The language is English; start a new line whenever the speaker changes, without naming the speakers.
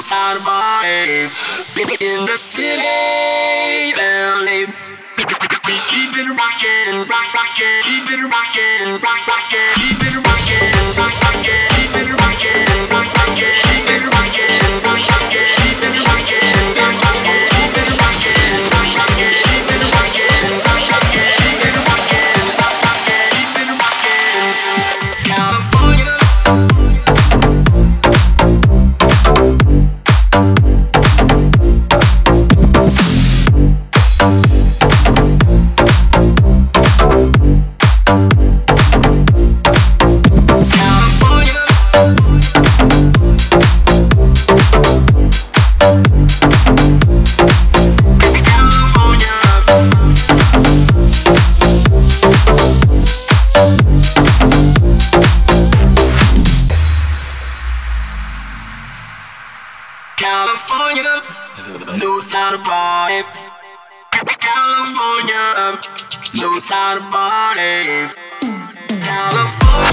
to Baby In the city. We keep it rockin', rockin'. California, those are the party. California, those are the party. California.